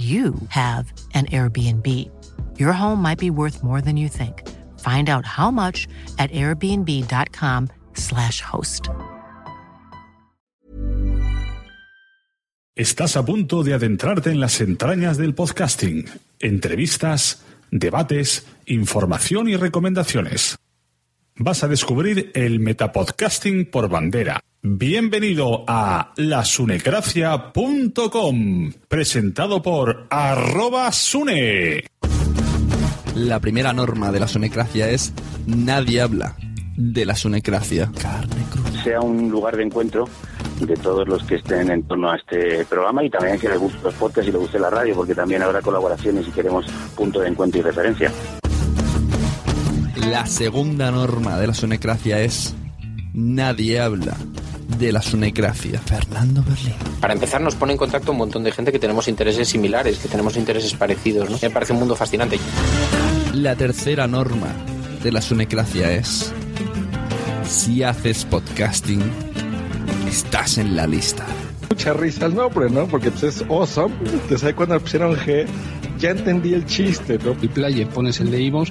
you have an Airbnb. Your home might be worth more than you think. Find out how much at airbnb.com/slash host. Estás a punto de adentrarte en las entrañas del podcasting. Entrevistas, debates, información y recomendaciones. Vas a descubrir el metapodcasting por bandera. Bienvenido a lasunecracia.com, presentado por arroba sune. La primera norma de la sunecracia es nadie habla de la sunecracia. Carne sea un lugar de encuentro de todos los que estén en torno a este programa y también que les guste los podcasts y les guste la radio, porque también habrá colaboraciones y queremos punto de encuentro y referencia. La segunda norma de la sunecracia es nadie habla de la sunecracia. Fernando Berlín. Para empezar, nos pone en contacto un montón de gente que tenemos intereses similares, que tenemos intereses parecidos. ¿no? Me parece un mundo fascinante. La tercera norma de la sunecracia es si haces podcasting, estás en la lista. Mucha risa el nombre, ¿no? Porque pues, es awesome. Entonces ahí cuando pusieron G, ya entendí el chiste, ¿no? el player pones el de iVoox,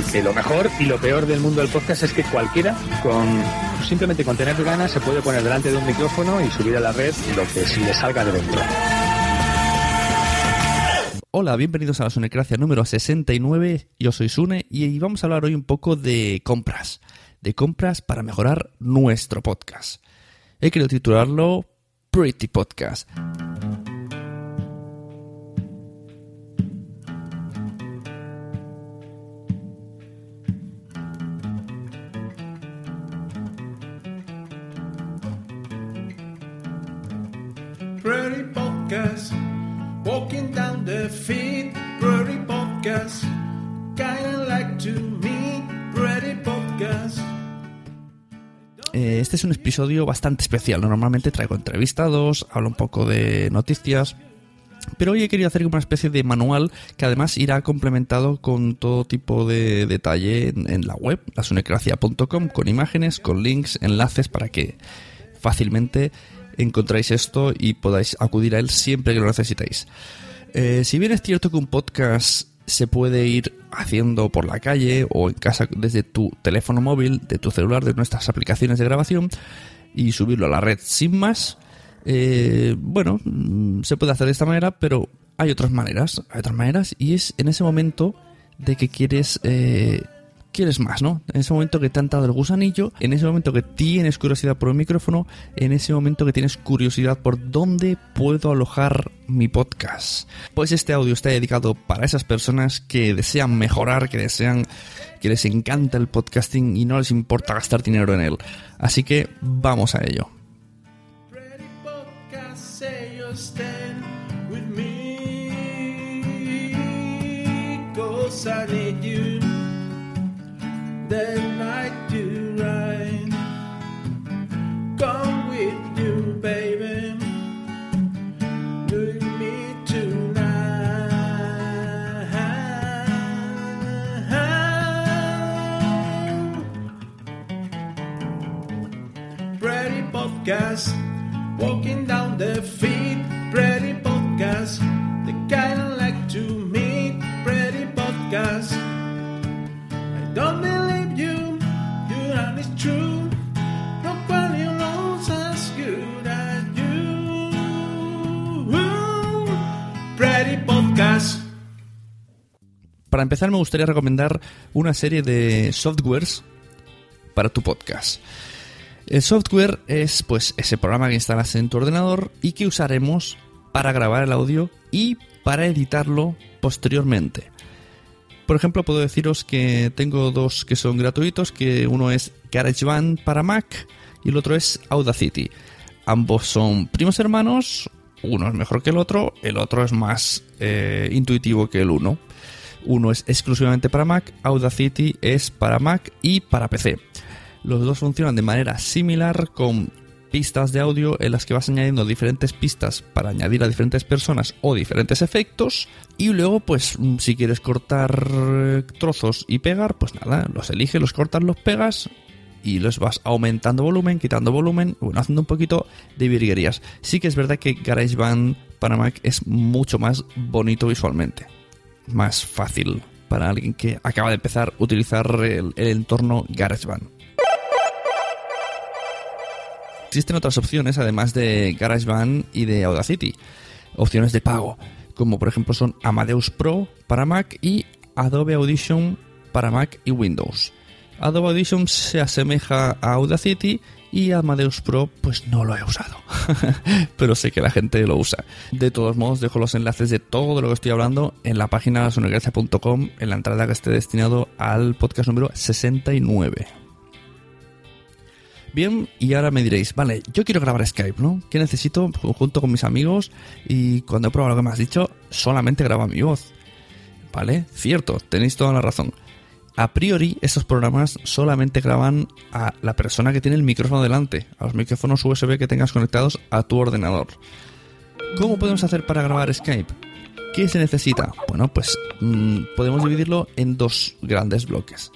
Lo mejor y lo peor del mundo del podcast es que cualquiera, con simplemente con tener ganas, se puede poner delante de un micrófono y subir a la red lo que se le salga de dentro. Hola, bienvenidos a la Sunecracia número 69. Yo soy Sune y vamos a hablar hoy un poco de compras. De compras para mejorar nuestro podcast. He querido titularlo Pretty Podcast. Este es un episodio bastante especial. Normalmente traigo entrevistados, hablo un poco de noticias. Pero hoy he querido hacer una especie de manual que además irá complementado con todo tipo de detalle en, en la web, lasunecracia.com, con imágenes, con links, enlaces para que fácilmente encontráis esto y podáis acudir a él siempre que lo necesitéis. Eh, si bien es cierto que un podcast se puede ir haciendo por la calle o en casa desde tu teléfono móvil, de tu celular, de nuestras aplicaciones de grabación y subirlo a la red. Sin más, eh, bueno, mm, se puede hacer de esta manera, pero hay otras maneras, hay otras maneras y es en ese momento de que quieres eh, quieres más, ¿no? En ese momento que te han dado el gusanillo, en ese momento que tienes curiosidad por el micrófono, en ese momento que tienes curiosidad por dónde puedo alojar mi podcast. Pues este audio está dedicado para esas personas que desean mejorar, que desean, que les encanta el podcasting y no les importa gastar dinero en él. Así que vamos a ello. Podcast. Walking down the feet, pretty podcast. The kind I Para empezar me gustaría recomendar una serie de softwares para tu podcast. El software es pues ese programa que instalas en tu ordenador y que usaremos para grabar el audio y para editarlo posteriormente. Por ejemplo, puedo deciros que tengo dos que son gratuitos, que uno es GarageBand para Mac y el otro es Audacity. Ambos son primos hermanos, uno es mejor que el otro, el otro es más eh, intuitivo que el uno. Uno es exclusivamente para Mac, Audacity es para Mac y para PC. Los dos funcionan de manera similar con pistas de audio en las que vas añadiendo diferentes pistas para añadir a diferentes personas o diferentes efectos y luego pues si quieres cortar eh, trozos y pegar pues nada, los eliges, los cortas, los pegas y los vas aumentando volumen, quitando volumen, bueno, haciendo un poquito de virguerías. Sí que es verdad que GarageBand para Mac es mucho más bonito visualmente, más fácil para alguien que acaba de empezar a utilizar el, entorno GarageBand. Existen otras opciones además de GarageBand y de Audacity, opciones de pago, como por ejemplo son Amadeus Pro para Mac y Adobe Audition para Mac y Windows. Adobe Audition se asemeja a Audacity y Amadeus Pro pues no lo he usado, pero sé que la gente lo usa. De todos modos dejo los enlaces de todo lo que estoy hablando en la página sonogracia.com en la entrada que esté destinado al podcast número 69. Bien, y ahora me diréis, vale, yo quiero grabar Skype, ¿no? ¿Qué necesito? Junto con mis amigos y cuando he probado lo que me has dicho, solamente graba mi voz. ¿Vale? Cierto, tenéis toda la razón. A priori, estos programas solamente graban a la persona que tiene el micrófono delante, a los micrófonos USB que tengas conectados a tu ordenador. ¿Cómo podemos hacer para grabar Skype? ¿Qué se necesita? Bueno, pues mmm, podemos dividirlo en dos grandes bloques.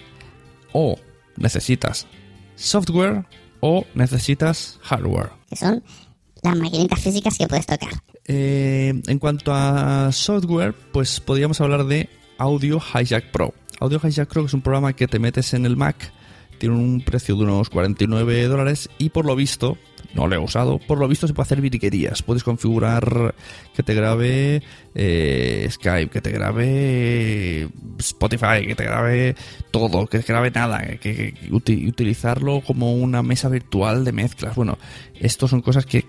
O necesitas software o necesitas hardware. Que son las maquinitas físicas que puedes tocar. Eh, en cuanto a software, pues podríamos hablar de Audio Hijack Pro. Audio Hijack Pro es un programa que te metes en el Mac, tiene un precio de unos 49 dólares y por lo visto, no lo he usado, por lo visto se puede hacer virguerías. Puedes configurar que te grabe eh, Skype, que te grabe Spotify, que te grabe todo, que te grabe nada, que, que, que uti utilizarlo como una mesa virtual de mezclas. Bueno, estos son cosas que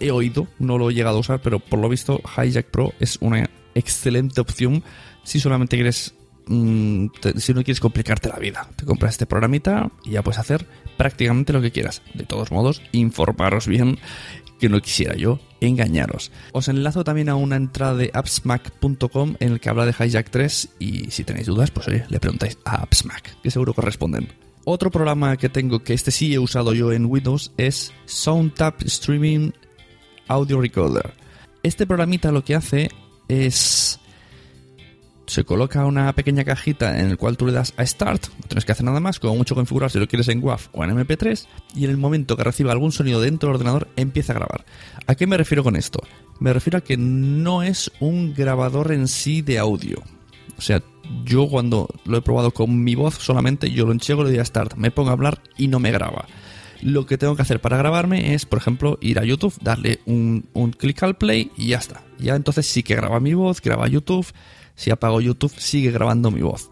he oído, no lo he llegado a usar, pero por lo visto Hijack Pro es una excelente opción si solamente quieres mm, si no quieres complicarte la vida. Te compras este programita y ya puedes hacer prácticamente lo que quieras. De todos modos, informaros bien que no quisiera yo engañaros. Os enlazo también a una entrada de appsmac.com en el que habla de Hijack 3 y si tenéis dudas, pues oye, le preguntáis a appsmac, que seguro que responden. Otro programa que tengo, que este sí he usado yo en Windows, es SoundTap Streaming Audio Recorder. Este programita lo que hace es... Se coloca una pequeña cajita en el cual tú le das a Start, no tienes que hacer nada más, como mucho configurar si lo quieres en WAV o en MP3, y en el momento que reciba algún sonido dentro del ordenador empieza a grabar. ¿A qué me refiero con esto? Me refiero a que no es un grabador en sí de audio. O sea, yo cuando lo he probado con mi voz solamente, yo lo enchego, le doy a start, me pongo a hablar y no me graba. Lo que tengo que hacer para grabarme es, por ejemplo, ir a YouTube, darle un, un clic al play y ya está. Ya entonces sí que graba mi voz, graba YouTube. Si apago YouTube, sigue grabando mi voz.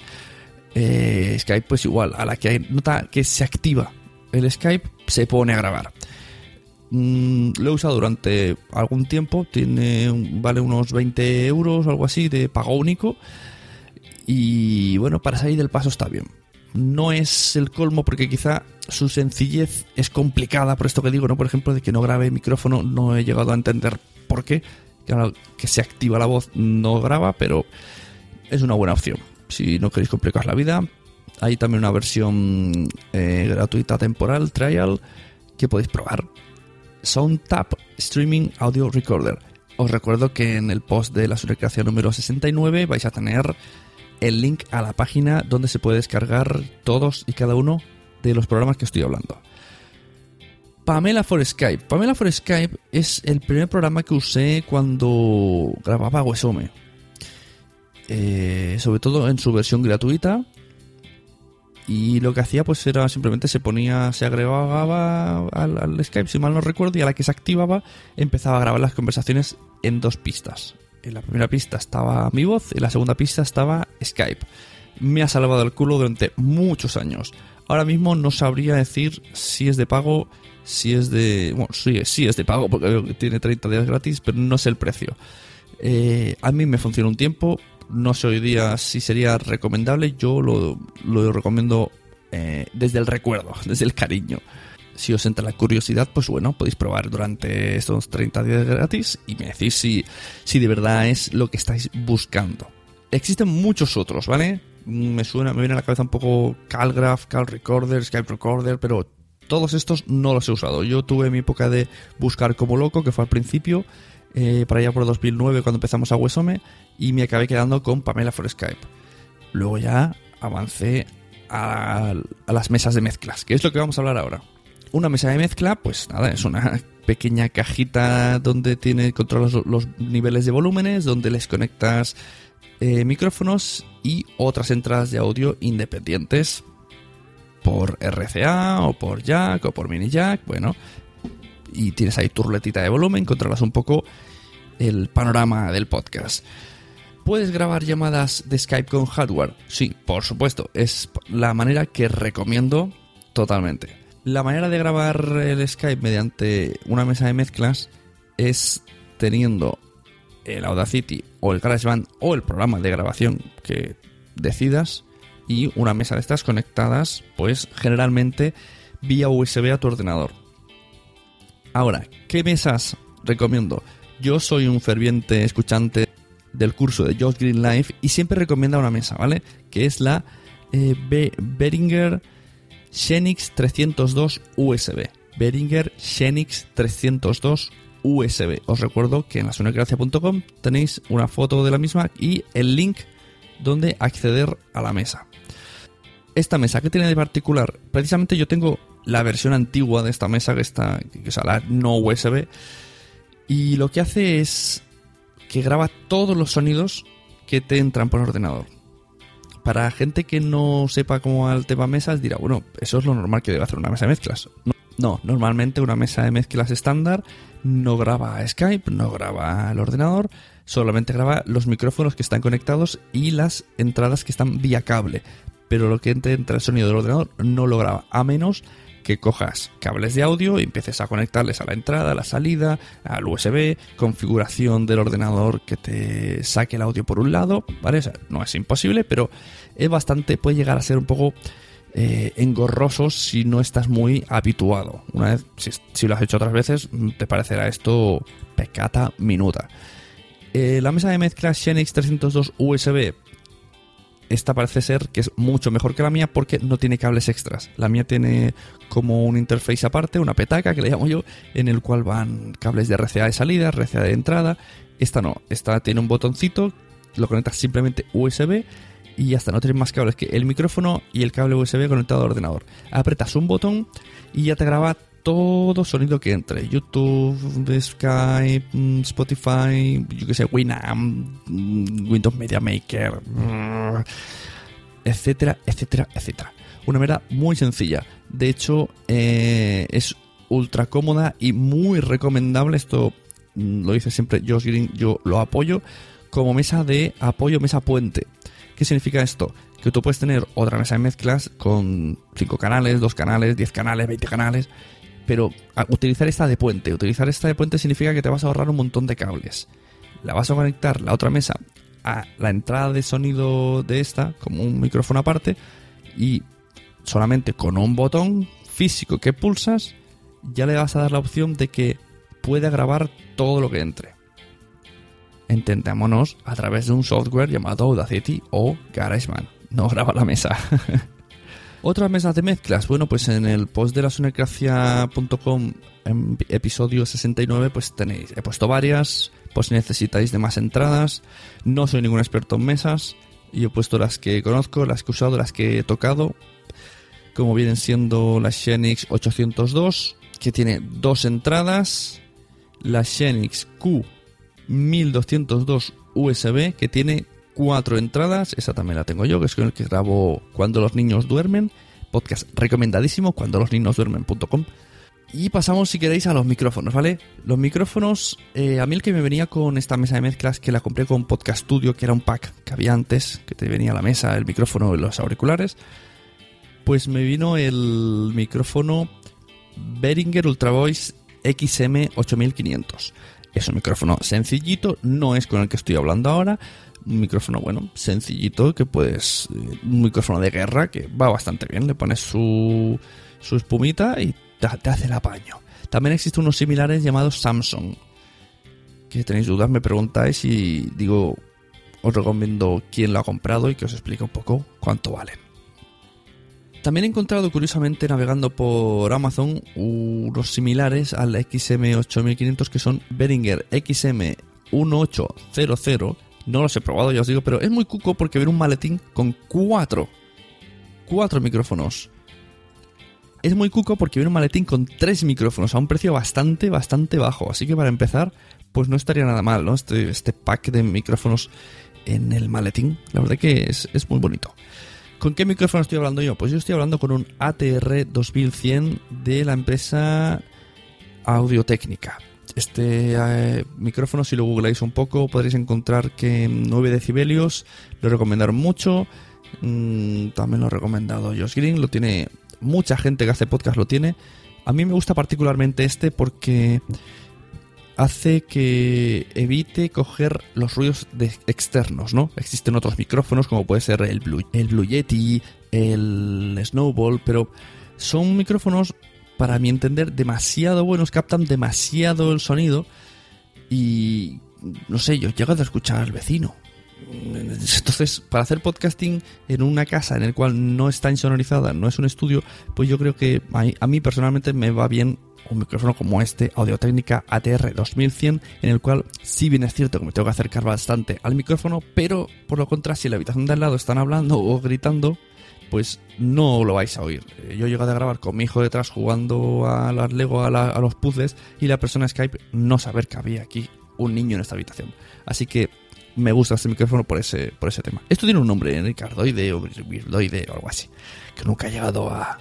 Eh, Skype, pues igual, a la que hay nota que se activa el Skype, se pone a grabar. Mm, lo he usado durante algún tiempo, tiene vale unos 20 euros o algo así de pago único. Y bueno, para salir del paso está bien. No es el colmo porque quizá su sencillez es complicada, por esto que digo, ¿no? Por ejemplo, de que no grabe micrófono, no he llegado a entender por qué. Claro, que se activa la voz no graba, pero es una buena opción. Si no queréis complicar la vida, hay también una versión eh, gratuita temporal, trial, que podéis probar. SoundTap Streaming Audio Recorder. Os recuerdo que en el post de la subrecreación número 69 vais a tener el link a la página donde se puede descargar todos y cada uno de los programas que estoy hablando. Pamela for Skype. Pamela for Skype es el primer programa que usé cuando grababa Wesome. Eh, sobre todo en su versión gratuita. Y lo que hacía pues era simplemente se ponía, se agregaba al, al, Skype, si mal no recuerdo, y a la que se activaba empezaba a grabar las conversaciones en dos pistas. En la primera pista estaba mi voz en la segunda pista estaba Skype. Me ha salvado el culo durante muchos años. Ahora mismo no sabría decir si es de pago, si es de... Bueno, sí, sí es de pago porque tiene 30 días gratis, pero no sé el precio. Eh, a mí me funciona un tiempo, no sé hoy día si sería recomendable, yo lo, lo recomiendo eh, desde el recuerdo, desde el cariño. Si os entra la curiosidad, pues bueno, podéis probar durante estos 30 días gratis y me decís si, si de verdad es lo que estáis buscando. Existen muchos otros, ¿vale? Me suena, me viene a la cabeza un poco Calgraph, Cal Recorder, Skype Recorder, pero todos estos no los he usado. Yo tuve mi época de buscar como loco, que fue al principio, eh, para allá por 2009 cuando empezamos a Wesome, y me acabé quedando con Pamela for Skype. Luego ya avancé a, las mesas de mezclas, que es lo que vamos a hablar ahora. Una mesa de mezcla, pues nada, es una pequeña cajita donde tiene controlas los niveles de volúmenes, donde les conectas eh, micrófonos y otras entradas de audio independientes por RCA o por jack o por mini jack, bueno, y tienes ahí tu ruletita de volumen, controlas un poco el panorama del podcast. ¿Puedes grabar llamadas de Skype con hardware? Sí, por supuesto, es la manera que recomiendo totalmente. La manera de grabar el Skype mediante una mesa de mezclas es teniendo el Audacity o el GarageBand o el programa de grabación que decidas y una mesa de estas conectadas pues generalmente vía USB a tu ordenador. Ahora, ¿qué mesas recomiendo? Yo soy un ferviente escuchante del curso de Josh Green Life y siempre recomienda una mesa, ¿vale? Que es la eh, Behringer Xenix 302 USB. Behringer Xenix 302 USB. Os recuerdo que en la sonocracia.com tenéis una foto de la misma y el link donde acceder a la mesa. Esta mesa, ¿qué tiene de particular? Precisamente yo tengo la versión antigua de esta mesa, que está, que es la no USB, y lo que hace es que graba todos los sonidos que te entran por ordenador para gente que no sepa cómo va el tema mesas, dirá, bueno, eso es lo normal que debe hacer una mesa de mezclas. No, normalmente una mesa de mezclas estándar no graba Skype, no graba el ordenador, solamente graba los micrófonos que están conectados y las entradas que están vía cable. Pero lo que entra el sonido del ordenador no lo graba, a menos que cojas cables de audio y empieces a conectarles a la entrada, a la salida, al USB, configuración del ordenador que te saque el audio por un lado, ¿vale? no es imposible, pero es bastante, puede llegar a ser un poco eh, engorroso si no estás muy habituado. Una vez, si, lo has hecho otras veces, te parecerá esto pecata minuta. Eh, la mesa de mezcla Xenix 302 USB esta parece ser que es mucho mejor que la mía porque no tiene cables extras. La mía tiene como un interface aparte, una petaca que le llamo yo, en el cual van cables de RCA de salida, RCA de entrada. Esta no, esta tiene un botoncito, lo conectas simplemente USB y ya está, no tienes más cables que el micrófono y el cable USB conectado al ordenador. Apretas un botón y ya te graba todo sonido que entre. YouTube, Skype, mm, Spotify, yo que sé, Winamp, mm, Windows Media Maker, mm, etcétera, etcétera, etcétera. Una manera muy sencilla. De hecho, eh, es ultra cómoda y muy recomendable. Esto lo dice siempre Josh Green, yo lo apoyo como mesa de apoyo, mesa puente. ¿Qué significa esto? Que tú puedes tener otra mesa de mezclas con 5 canales, 2 canales, 10 canales, 20 canales, pero a- utilizar esta de puente. Utilizar esta de puente significa que te vas a ahorrar un montón de cables. La vas a conectar la otra mesa a la entrada de sonido de esta, como un micrófono aparte, y solamente con un botón físico que pulsas, ya le vas a dar la opción de que pueda grabar todo lo que entre. Entendámonos a través de un software llamado Audacity o GarageBand. No graba la mesa. Otras mesas de mezclas. Bueno, pues en el post de la sunecracia.com, en episodio 69, pues tenéis. He puesto varias. Pues si necesitáis de más entradas. No soy ningún experto en mesas. Y he puesto las que conozco, las que he usado, las que he tocado. Como vienen siendo la Xenix 802, que tiene dos entradas. La Xenix Q1202 USB, que tiene cuatro entradas. Esa también la tengo yo, que es con el que grabo Cuando los niños duermen. Podcast recomendadísimo, cuando los niños duermen.com. Y pasamos, si queréis, a los micrófonos, ¿vale? Los micrófonos, eh, a mí el que me venía con esta mesa de mezclas, que la compré con Podcast Studio, que era un pack que había antes, que te venía la mesa, el micrófono y los auriculares, pues me vino el micrófono Behringer Ultra Voice XM8500. Es un micrófono sencillito, no es con el que estoy hablando ahora. Un micrófono, bueno, sencillito, que puedes. eh, Un micrófono de guerra que va bastante bien. Le pones su, su espumita y te, te hace el apaño. También existen unos similares llamados Samsung. Que tenéis dudas, me preguntáis y digo, os recomiendo quién lo ha comprado y que os explique un poco cuánto valen. También he encontrado curiosamente navegando por Amazon unos similares al XM8500 que son Behringer XM1800. No los he probado, ya os digo, pero es muy cuco porque ver un maletín con cuatro, cuatro micrófonos. Es muy cuco porque viene un maletín con tres micrófonos a un precio bastante, bastante bajo. Así que para empezar, pues no estaría nada mal, ¿no? Este, este pack de micrófonos en el maletín. La verdad que es, muy bonito. ¿Con qué micrófono estoy hablando yo? Pues yo estoy hablando con un ATR 2100 de la empresa Audio-Técnica. Este eh, micrófono, si lo googleáis un poco, podréis encontrar que 9 decibelios lo recomendaron mucho. Mm, también lo ha recomendado Josh Green. Lo tiene mucha gente que hace podcast, lo tiene. A mí me gusta particularmente este porque hace que evite coger los ruidos de- externos, ¿no? Existen otros micrófonos como puede ser el Blue, el Blue Yeti, el Snowball, pero son micrófonos, para mi entender, demasiado buenos, captan demasiado el sonido y, no sé, yo llego a escuchar al vecino. Entonces, para hacer podcasting en una casa en el cual no está insonorizada, no es un estudio, pues yo creo que a, mí personalmente me va bien un micrófono como este, Audio Técnica ATR 2100, en el cual sí bien es cierto que me tengo que acercar bastante al micrófono, pero por lo contrario, si la habitación de al lado están hablando o gritando, pues no lo vais a oír. Eh, Yo he llegado a grabar con mi hijo detrás jugando a las Lego, a, los puzzles, y la persona Skype no saber que había aquí un niño en esta habitación. Así que me gusta este micrófono por ese, por ese tema. Esto tiene un nombre, ¿eh? Ricardoide o Birdoide o algo así, que nunca he llegado a,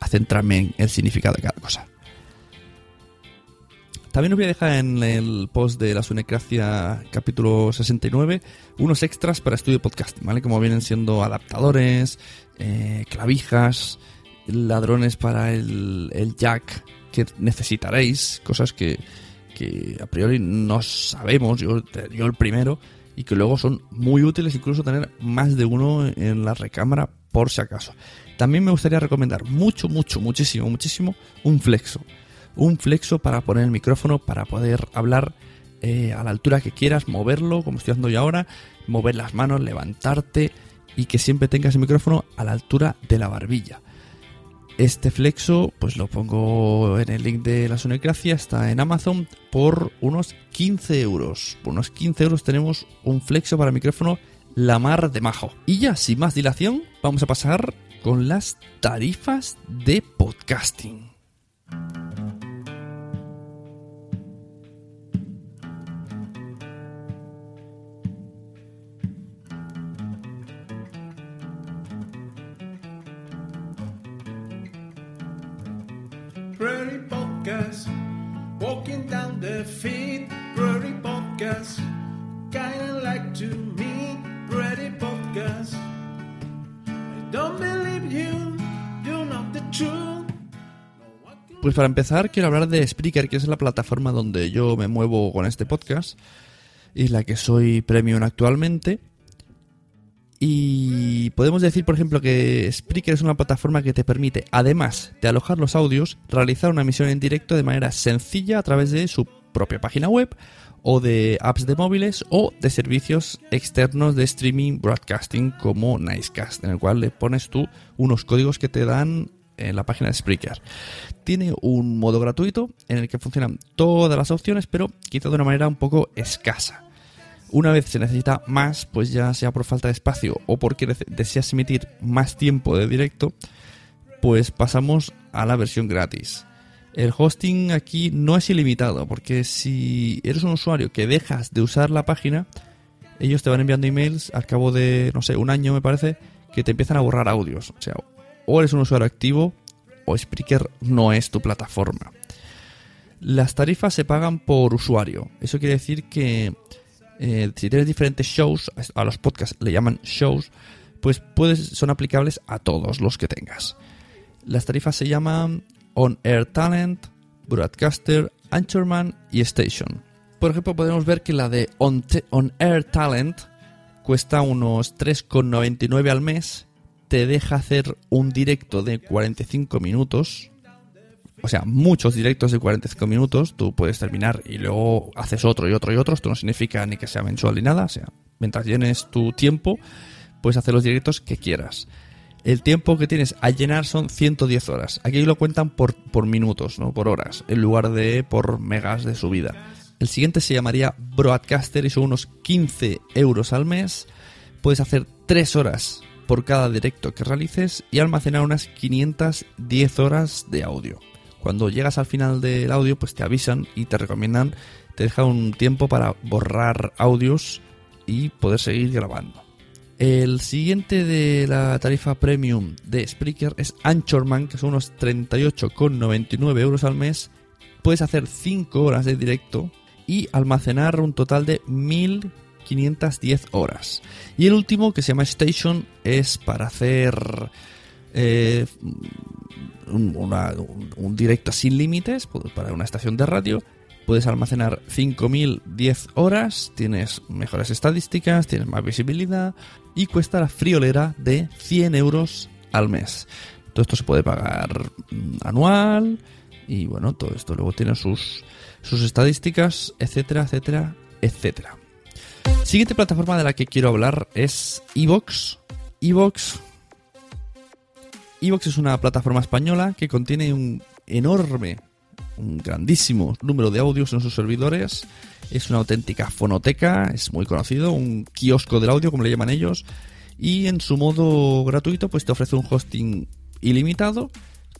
a centrarme en el significado de cada cosa. También os voy a dejar en el post de la Sunecracia capítulo 69 unos extras para estudio podcasting, ¿vale? Como vienen siendo adaptadores, eh, clavijas, ladrones para el, el jack que necesitaréis, cosas que, que a priori no sabemos, yo, yo el primero, y que luego son muy útiles incluso tener más de uno en la recámara por si acaso. También me gustaría recomendar mucho, mucho, muchísimo, muchísimo un flexo. Un flexo para poner el micrófono, para poder hablar eh, a la altura que quieras, moverlo, como estoy haciendo yo ahora, mover las manos, levantarte y que siempre tengas el micrófono a la altura de la barbilla. Este flexo, pues lo pongo en el link de la Sonecracia, está en Amazon por unos 15 euros. Por unos 15 euros tenemos un flexo para micrófono la mar de majo. Y ya, sin más dilación, vamos a pasar con las tarifas de podcasting. Pues para empezar, quiero hablar de Spreaker, que es la plataforma donde yo me muevo con este podcast y la que soy premium actualmente. Y podemos decir, por ejemplo, que Spreaker es una plataforma que te permite, además de alojar los audios, realizar una emisión en directo de manera sencilla a través de su propia página web o de apps de móviles o de servicios externos de streaming broadcasting como Nicecast, en el cual le pones tú unos códigos que te dan en la página de Spreaker. Tiene un modo gratuito en el que funcionan todas las opciones, pero quizá de una manera un poco escasa. Una vez se necesita más, pues ya sea por falta de espacio o porque deseas emitir más tiempo de directo, pues pasamos a la versión gratis. El hosting aquí no es ilimitado, porque si eres un usuario que dejas de usar la página, ellos te van enviando emails al cabo de, no sé, un año me parece, que te empiezan a borrar audios. O sea, o eres un usuario activo o Spreaker no es tu plataforma. Las tarifas se pagan por usuario. Eso quiere decir que eh, si tienes diferentes shows, a los podcasts le llaman shows, pues son aplicables a todos los que tengas. Las tarifas se llaman On Air Talent, Broadcaster, Anchorman y Station. Por ejemplo, podemos ver que la de On Air Talent cuesta unos 3,99 al mes te deja hacer un directo de 45 minutos. O sea, muchos directos de 45 minutos. Tú puedes terminar y luego haces otro y otro y otro. Esto no significa ni que sea mensual ni nada. O sea, mientras llenes tu tiempo, puedes hacer los directos que quieras. El tiempo que tienes a llenar son 110 horas. Aquí lo cuentan por, por minutos, no por horas, en lugar de por megas de subida. El siguiente se llamaría Broadcaster y son unos 15 euros al mes. Puedes hacer 3 horas por cada directo que realices y almacenar unas 510 horas de audio. Cuando llegas al final del audio, pues te avisan y te recomiendan, te dejan un tiempo para borrar audios y poder seguir grabando. El siguiente de la tarifa premium de Spreaker es Anchorman, que son unos 38,99 euros al mes. Puedes hacer 5 horas de directo y almacenar un total de 1000 510 horas. Y el último, que se llama Station, es para hacer eh, un, directo sin límites, pues, para una estación de radio. Puedes almacenar 5010 horas, tienes mejores estadísticas, tienes más visibilidad y cuesta la friolera de 100 euros al mes. Todo esto se puede pagar mm, anual y bueno, todo esto luego tiene sus, sus estadísticas, etcétera, etcétera, etcétera. Siguiente plataforma de la que quiero hablar es Evox. Evox. Es una plataforma española que contiene un enorme, un grandísimo número de audios en sus servidores. Es una auténtica fonoteca, es muy conocido, un kiosco del audio, como le llaman ellos. Y en su modo gratuito, pues te ofrece un hosting ilimitado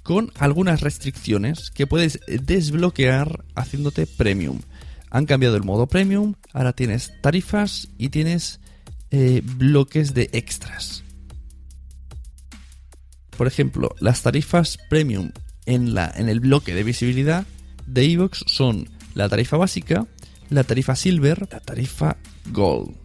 con algunas restricciones que puedes desbloquear haciéndote premium. Han cambiado el modo premium, ahora tienes tarifas y tienes eh, bloques de extras. Por ejemplo, las tarifas premium en, la, en el bloque de visibilidad de Evox son la tarifa básica, la tarifa silver, la tarifa gold.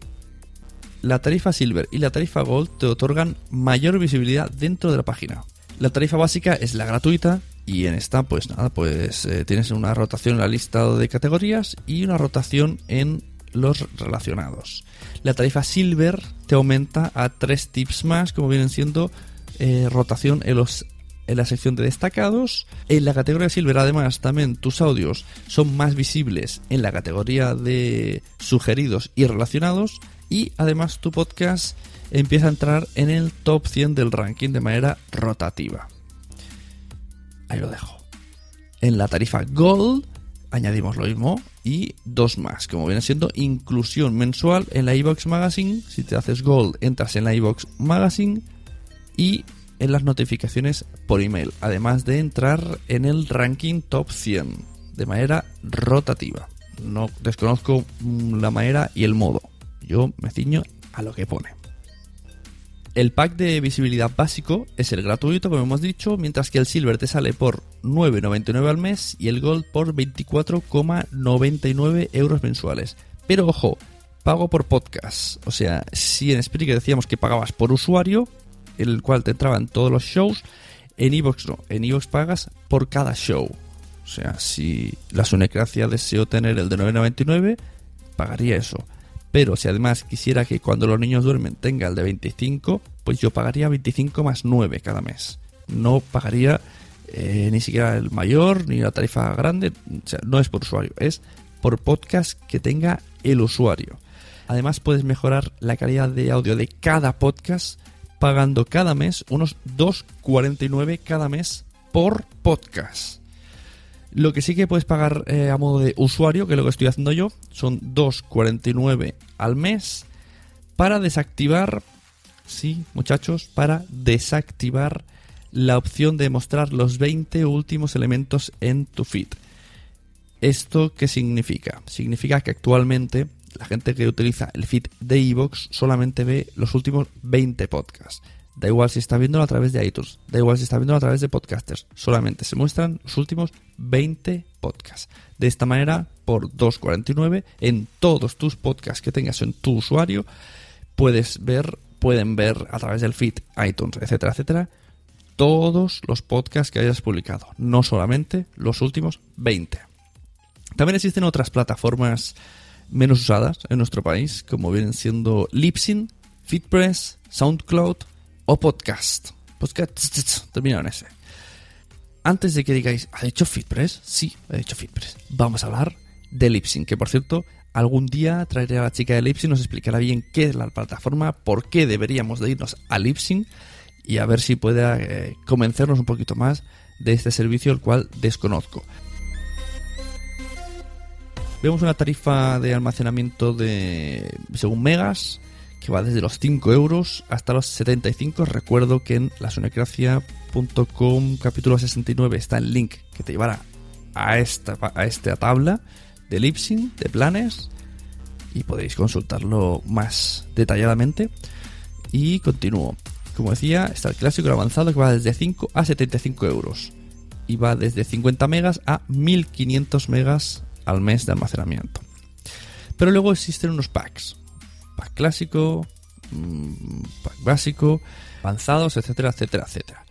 La tarifa silver y la tarifa gold te otorgan mayor visibilidad dentro de la página. La tarifa básica es la gratuita y en esta, pues nada, pues eh, tienes una rotación en la lista de categorías y una rotación en los relacionados. La tarifa Silver te aumenta a tres tips más, como vienen siendo eh, rotación en los en la sección de destacados. En la categoría Silver, además, también tus audios son más visibles en la categoría de sugeridos y relacionados. Y además, tu podcast empieza a entrar en el top 100 del ranking de manera rotativa. Ahí lo dejo. En la tarifa Gold añadimos lo mismo y dos más, como viene siendo inclusión mensual en la iBox Magazine. Si te haces Gold, entras en la iBox Magazine y en las notificaciones por email, además de entrar en el ranking top 100 de manera rotativa. No desconozco la manera y el modo. Yo me ciño a lo que pone. El pack de visibilidad básico es el gratuito, como hemos dicho, mientras que el Silver te sale por 9,99 al mes y el Gold por 24,99 euros mensuales. Pero ojo, pago por podcast. O sea, si en Spreaker decíamos que pagabas por usuario, el cual te entraban todos los shows, en Evox no. En Evox pagas por cada show. O sea, si la Sunecracia deseo tener el de 9,99, pagaría eso. Pero si además quisiera que cuando los niños duermen tenga el de 25, pues yo pagaría 25 más 9 cada mes. No pagaría eh, ni siquiera el mayor ni la tarifa grande. O sea, no es por usuario, es por podcast que tenga el usuario. Además puedes mejorar la calidad de audio de cada podcast pagando cada mes unos 2,49 cada mes por podcast. Lo que sí que puedes pagar eh, a modo de usuario, que es lo que estoy haciendo yo, son 2,49 al mes para desactivar, sí, muchachos, para desactivar la opción de mostrar los 20 últimos elementos en tu feed. ¿Esto qué significa? Significa que actualmente la gente que utiliza el feed de Evox solamente ve los últimos 20 podcasts. Da igual si está viéndolo a través de iTunes, da igual si está viéndolo a través de podcasters, solamente se muestran los últimos 20 podcasts. De esta manera, por 2.49, en todos tus podcasts que tengas en tu usuario, puedes ver, pueden ver a través del feed, iTunes, etcétera, etcétera, todos los podcasts que hayas publicado, no solamente los últimos 20. También existen otras plataformas menos usadas en nuestro país, como vienen siendo Libsyn, FitPress, SoundCloud o Podcast. Podcast termina en ese. Antes de que digáis, ¿ha dicho FitPress? Sí, ha dicho FitPress. Vamos a hablar de Libsyn, que por cierto, algún día traeré a la chica de Libsyn, nos explicará bien qué es la plataforma, por qué deberíamos de irnos a Libsyn y a ver si puede eh, convencernos un poquito más de este servicio, el cual desconozco. Vemos una tarifa de almacenamiento de según megas que va desde los 5 euros hasta los 75. Recuerdo que en lasunecracia.com capítulo 69 está el link que te llevará a esta, a esta tabla de Lipsyn, de planes, y podéis consultarlo más detalladamente. Y continúo. Como decía, está el clásico avanzado que va desde 5 a 75 euros. Y va desde 50 megas a 1500 megas al mes de almacenamiento. Pero luego existen unos packs. Pack clásico, mm, pack básico, avanzados, etcétera, etcétera, etcétera.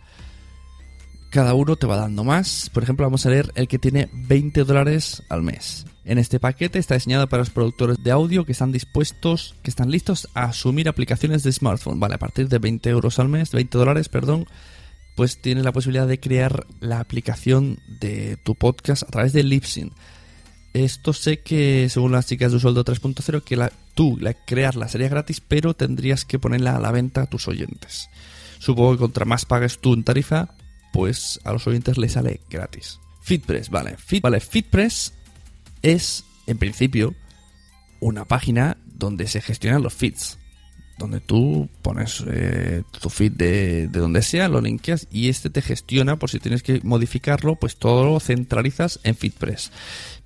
Cada uno te va dando más. Por ejemplo, vamos a leer el que tiene 20 dólares al mes. En este paquete está diseñado para los productores de audio que están dispuestos, que están listos a asumir aplicaciones de smartphone. Vale, a partir de 20 euros al mes, 20 dólares, perdón, pues tienes la posibilidad de crear la aplicación de tu podcast a través de Libsyn. Esto sé que, según las chicas de Usualdo 3.0, que la, tú la, crearla sería gratis, pero tendrías que ponerla a la venta a tus oyentes. Supongo que contra más pagues tú en tarifa, pues a los oyentes les sale gratis. FitPress, vale. Fit, vale, FitPress es, en principio, una página donde se gestionan los feeds. Donde tú pones eh, tu feed de, de, donde sea, lo linkeas y este te gestiona por si tienes que modificarlo, pues todo lo centralizas en FitPress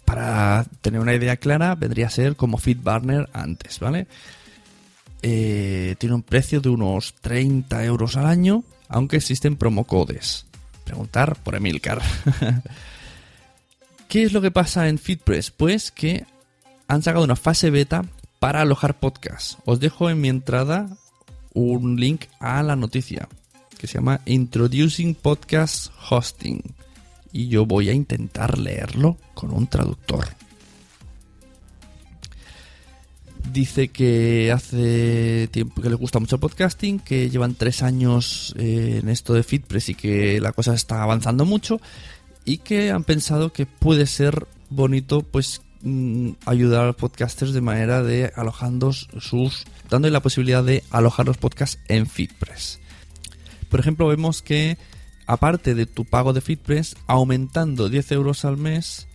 para tener una idea clara, vendría a ser como FeedBurner antes, ¿vale? Eh, tiene un precio de unos 30 euros al año, aunque existen promocodes. Preguntar por Emilcar. ¿Qué es lo que pasa en FeedPress? Pues que han sacado una fase beta para alojar podcasts. Os dejo en mi entrada un link a la noticia que se llama Introducing Podcast Hosting y yo voy a intentar leerlo con un traductor. Dice que hace tiempo que le gusta mucho el podcasting, que llevan tres años eh, en esto de FitPress y que la cosa está avanzando mucho y que han pensado que puede ser bonito pues mm, ayudar a los podcasters de manera de alojando sus dando la posibilidad de alojar los podcasts en FitPress. Por ejemplo, vemos que aparte de tu pago de FitPress, aumentando 10 euros al mes,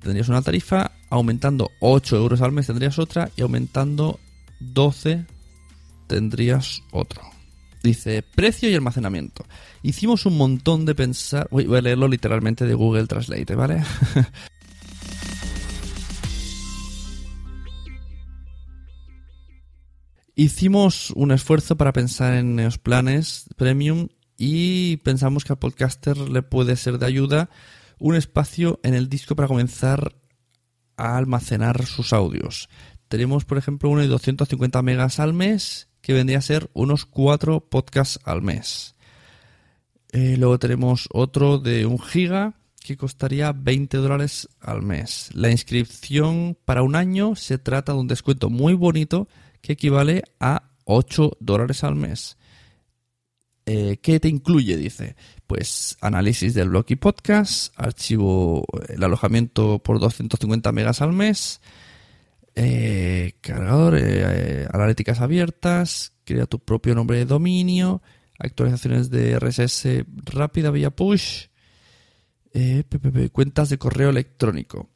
tendrías una tarifa, aumentando 8 euros al mes tendrías otra y aumentando 12 tendrías otro. Dice precio y almacenamiento. Hicimos un montón de pensar. Voy a leerlo literalmente de Google Translate, ¿vale? Hicimos un esfuerzo para pensar en los planes premium y pensamos que al podcaster le puede ser de ayuda un espacio en el disco para comenzar a almacenar sus audios. Tenemos, por ejemplo, uno de 250 megas al mes, que vendría a ser unos 4 podcasts al mes. Eh, luego tenemos otro de 1 giga, que costaría 20 dólares al mes. La inscripción para un año se trata de un descuento muy bonito que equivale a 8 dólares al mes. Eh, ¿Qué te incluye? Dice. Pues análisis del blog y podcast, archivo, el alojamiento por 250 megas al mes, eh, cargador, eh, analíticas abiertas, crea tu propio nombre de dominio, actualizaciones de RSS rápida vía push, cuentas de correo electrónico.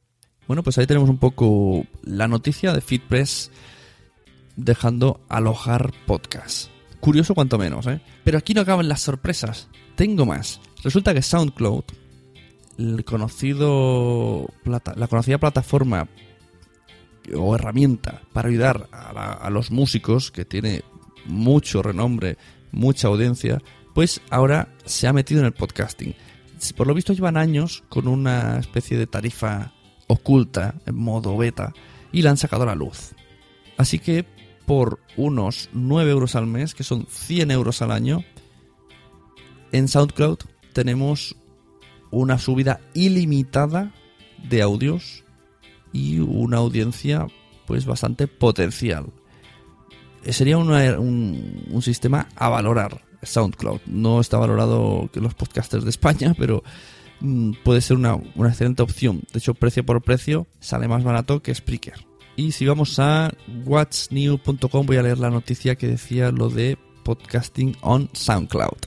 Bueno, pues ahí tenemos un poco la noticia de FeedPress dejando alojar podcast. Curioso cuanto menos, ¿eh? Pero aquí no acaban las sorpresas. Tengo más. Resulta que SoundCloud, el conocido la conocida plataforma o herramienta para ayudar a, a los músicos, que tiene mucho renombre, mucha audiencia, pues ahora se ha metido en el podcasting. Por lo visto llevan años con una especie de tarifa oculta, en modo beta, y la han sacado a la luz. Así que por unos 9 euros al mes, que son 100 euros al año, en SoundCloud tenemos una subida ilimitada de audios y una audiencia pues bastante potencial. Eh, sería un, sistema a valorar SoundCloud. No está valorado que los podcasters de España, pero mm, puede ser una, una excelente opción. De hecho, precio por precio sale más barato que Spreaker. Y si vamos a whatsnew.com voy a leer la noticia que decía lo de podcasting on SoundCloud.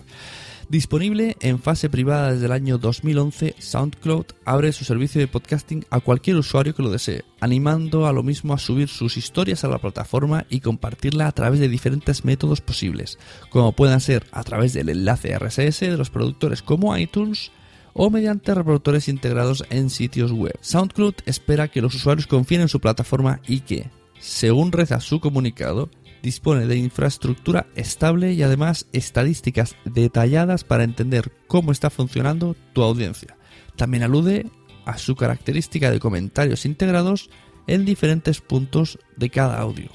Disponible en fase privada desde el año 2011, SoundCloud abre su servicio de podcasting a cualquier usuario que lo desee, animando a lo mismo a subir sus historias a la plataforma y compartirla a través de diferentes métodos posibles, como puedan ser a través del enlace RSS de los productores como iTunes, o mediante reproductores integrados en sitios web. SoundCloud espera que los usuarios confíen en su plataforma y que, según reza su comunicado, dispone de infraestructura estable y además estadísticas detalladas para entender cómo está funcionando tu audiencia. También alude a su característica de comentarios integrados en diferentes puntos de cada audio.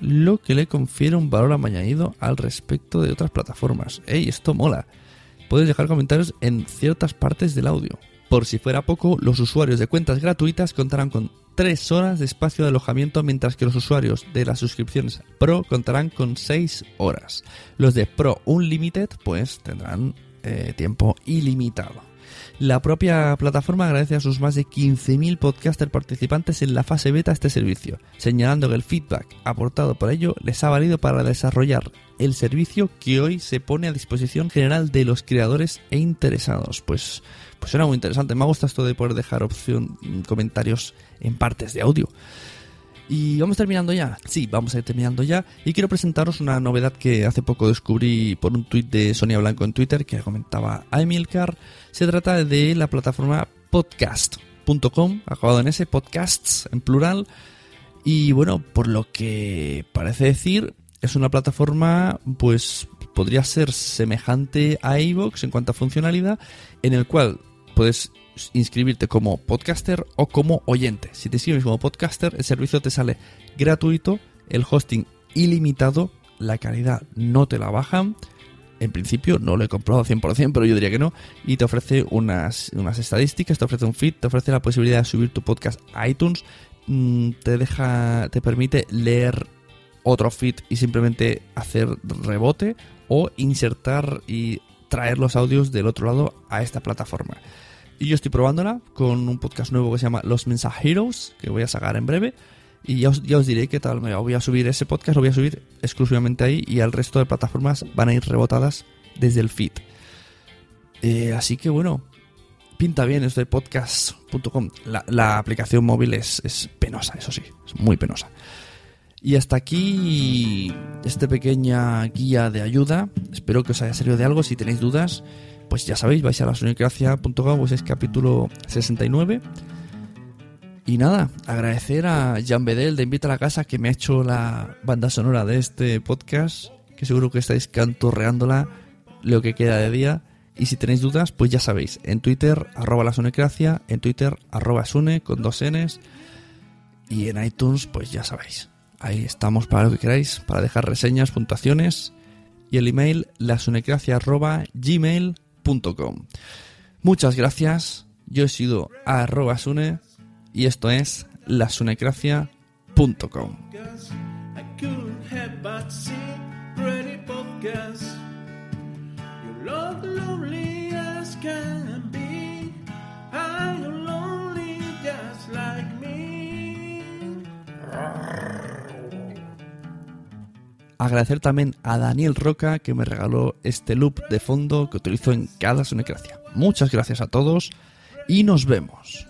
Lo que le confiere un valor añadido al respecto de otras plataformas. ¡Ey, esto mola! Puedes dejar comentarios en ciertas partes del audio. Por si fuera poco, los usuarios de cuentas gratuitas contarán con 3 horas de espacio de alojamiento, mientras que los usuarios de las suscripciones Pro contarán con 6 horas. Los de Pro Unlimited, pues tendrán eh, tiempo ilimitado. La propia plataforma agradece a sus más de 15.000 podcasters participantes en la fase beta este servicio, señalando que el feedback aportado por ello les ha valido para desarrollar el servicio que hoy se pone a disposición general de los creadores e interesados. Pues, pues suena muy interesante. Me gusta esto de poder dejar opción comentarios en partes de audio. Y vamos terminando ya. Sí, vamos a ir terminando ya. Y quiero presentaros una novedad que hace poco descubrí por un tuit de Sonia Blanco en Twitter que comentaba a Emilcar. Se trata de la plataforma podcast.com, acabado en ese, podcasts en plural. Y bueno, por lo que parece decir, es una plataforma, pues podría ser semejante a iVoox en cuanto a funcionalidad, en el cual puedes inscribirte como podcaster o como oyente. Si te inscribes como podcaster, el servicio te sale gratuito, el hosting ilimitado, la calidad no te la bajan. En principio no lo he comprobado 100%, pero yo diría que no. Y te ofrece unas, unas estadísticas, te ofrece un feed, te ofrece la posibilidad de subir tu podcast a iTunes, mm, te deja, te permite leer otro feed y simplemente hacer rebote o insertar y traer los audios del otro lado a esta plataforma. Y yo estoy probándola con un podcast nuevo que se llama Los Mensajeros, que voy a sacar en breve. Y ya os, ya os diré qué tal me Voy a subir ese podcast, lo voy a subir exclusivamente ahí y al resto de plataformas van a ir rebotadas desde el feed. Eh, así que bueno, pinta bien esto de podcast.com. La, aplicación móvil es, es penosa, eso sí, es muy penosa. Y hasta aquí esta pequeña guía de ayuda. Espero que os haya servido de algo. Si tenéis dudas, pues ya sabéis, vais a la sonicracia.com, pues es capítulo 69. Y nada, agradecer a Jan Bedel de Invita a la Casa que me ha hecho la banda sonora de este podcast, que seguro que estáis cantorreándola lo que queda de día. Y si tenéis dudas, pues ya sabéis, en Twitter, arroba la en Twitter, arroba Sune, con dos Ns, y en iTunes, pues ya sabéis. Ahí estamos para lo que queráis, para dejar reseñas, puntuaciones, y el email, lasunecracia arroba Muchas gracias, yo he sido arroba Sune, y esto es lasunecracia.com. Agradecer también a Daniel Roca que me regaló este loop de fondo que utilizo en cada Sunecracia. Muchas gracias a todos y nos vemos.